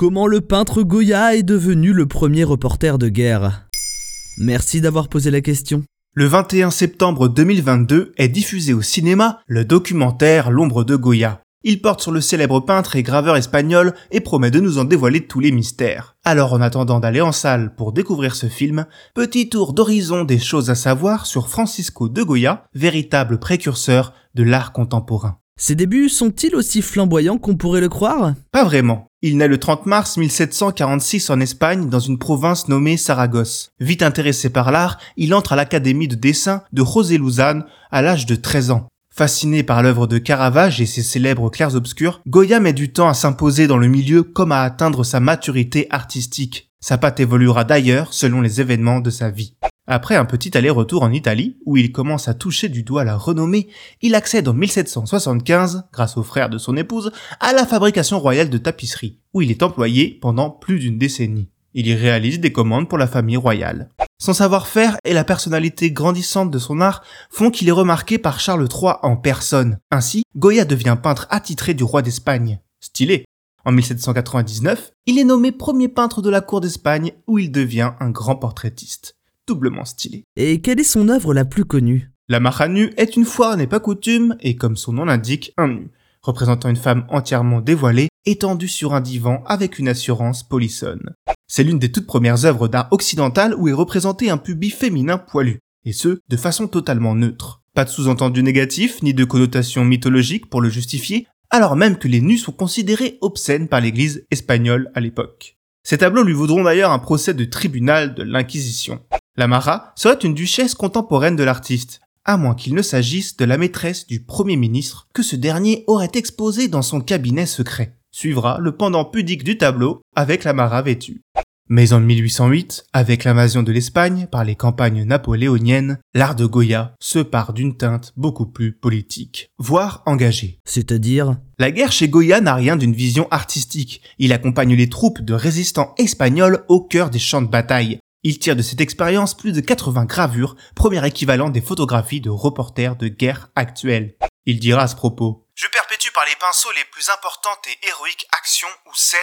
comment le peintre Goya est devenu le premier reporter de guerre Merci d'avoir posé la question. Le 21 septembre 2022 est diffusé au cinéma le documentaire L'ombre de Goya. Il porte sur le célèbre peintre et graveur espagnol et promet de nous en dévoiler tous les mystères. Alors en attendant d'aller en salle pour découvrir ce film, petit tour d'horizon des choses à savoir sur Francisco de Goya, véritable précurseur de l'art contemporain. Ses débuts sont-ils aussi flamboyants qu'on pourrait le croire? Pas vraiment. Il naît le 30 mars 1746 en Espagne dans une province nommée Saragosse. Vite intéressé par l'art, il entre à l'académie de dessin de José Luzán à l'âge de 13 ans. Fasciné par l'œuvre de Caravage et ses célèbres clairs-obscurs, Goya met du temps à s'imposer dans le milieu comme à atteindre sa maturité artistique. Sa patte évoluera d'ailleurs selon les événements de sa vie. Après un petit aller-retour en Italie, où il commence à toucher du doigt la renommée, il accède en 1775, grâce au frère de son épouse, à la fabrication royale de tapisseries, où il est employé pendant plus d'une décennie. Il y réalise des commandes pour la famille royale. Son savoir-faire et la personnalité grandissante de son art font qu'il est remarqué par Charles III en personne. Ainsi, Goya devient peintre attitré du roi d'Espagne. Stylé. En 1799, il est nommé premier peintre de la cour d'Espagne où il devient un grand portraitiste doublement stylé. Et quelle est son œuvre la plus connue? La Mara nue est une foire n'est pas coutume et comme son nom l'indique, un nu, représentant une femme entièrement dévoilée, étendue sur un divan avec une assurance polissonne. C'est l'une des toutes premières œuvres d'art occidental où est représenté un pubis féminin poilu, et ce, de façon totalement neutre. Pas de sous-entendu négatif, ni de connotation mythologique pour le justifier, alors même que les nus sont considérés obscènes par l'église espagnole à l'époque. Ces tableaux lui vaudront d'ailleurs un procès de tribunal de l'Inquisition. Lamara serait une duchesse contemporaine de l'artiste, à moins qu'il ne s'agisse de la maîtresse du Premier ministre que ce dernier aurait exposé dans son cabinet secret. Suivra le pendant pudique du tableau avec Lamara vêtue. Mais en 1808, avec l'invasion de l'Espagne par les campagnes napoléoniennes, l'art de Goya se part d'une teinte beaucoup plus politique, voire engagée. C'est-à-dire? La guerre chez Goya n'a rien d'une vision artistique. Il accompagne les troupes de résistants espagnols au cœur des champs de bataille, il tire de cette expérience plus de 80 gravures, premier équivalent des photographies de reporters de guerre actuels. Il dira à ce propos Je perpétue par les pinceaux les plus importantes et héroïques actions ou scènes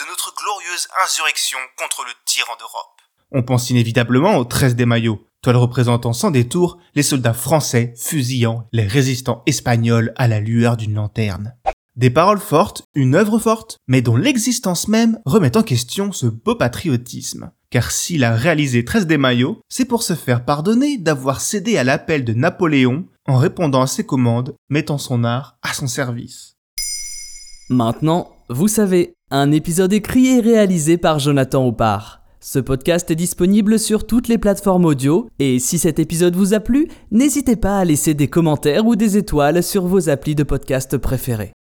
de notre glorieuse insurrection contre le tyran d'Europe. On pense inévitablement au 13 des maillots, toile représentant sans détour les soldats français fusillant les résistants espagnols à la lueur d'une lanterne. Des paroles fortes, une œuvre forte, mais dont l'existence même remet en question ce beau patriotisme car s'il a réalisé 13 des maillots, c'est pour se faire pardonner d'avoir cédé à l'appel de Napoléon en répondant à ses commandes, mettant son art à son service. Maintenant, vous savez, un épisode écrit et réalisé par Jonathan Oppard. Ce podcast est disponible sur toutes les plateformes audio et si cet épisode vous a plu, n'hésitez pas à laisser des commentaires ou des étoiles sur vos applis de podcast préférés.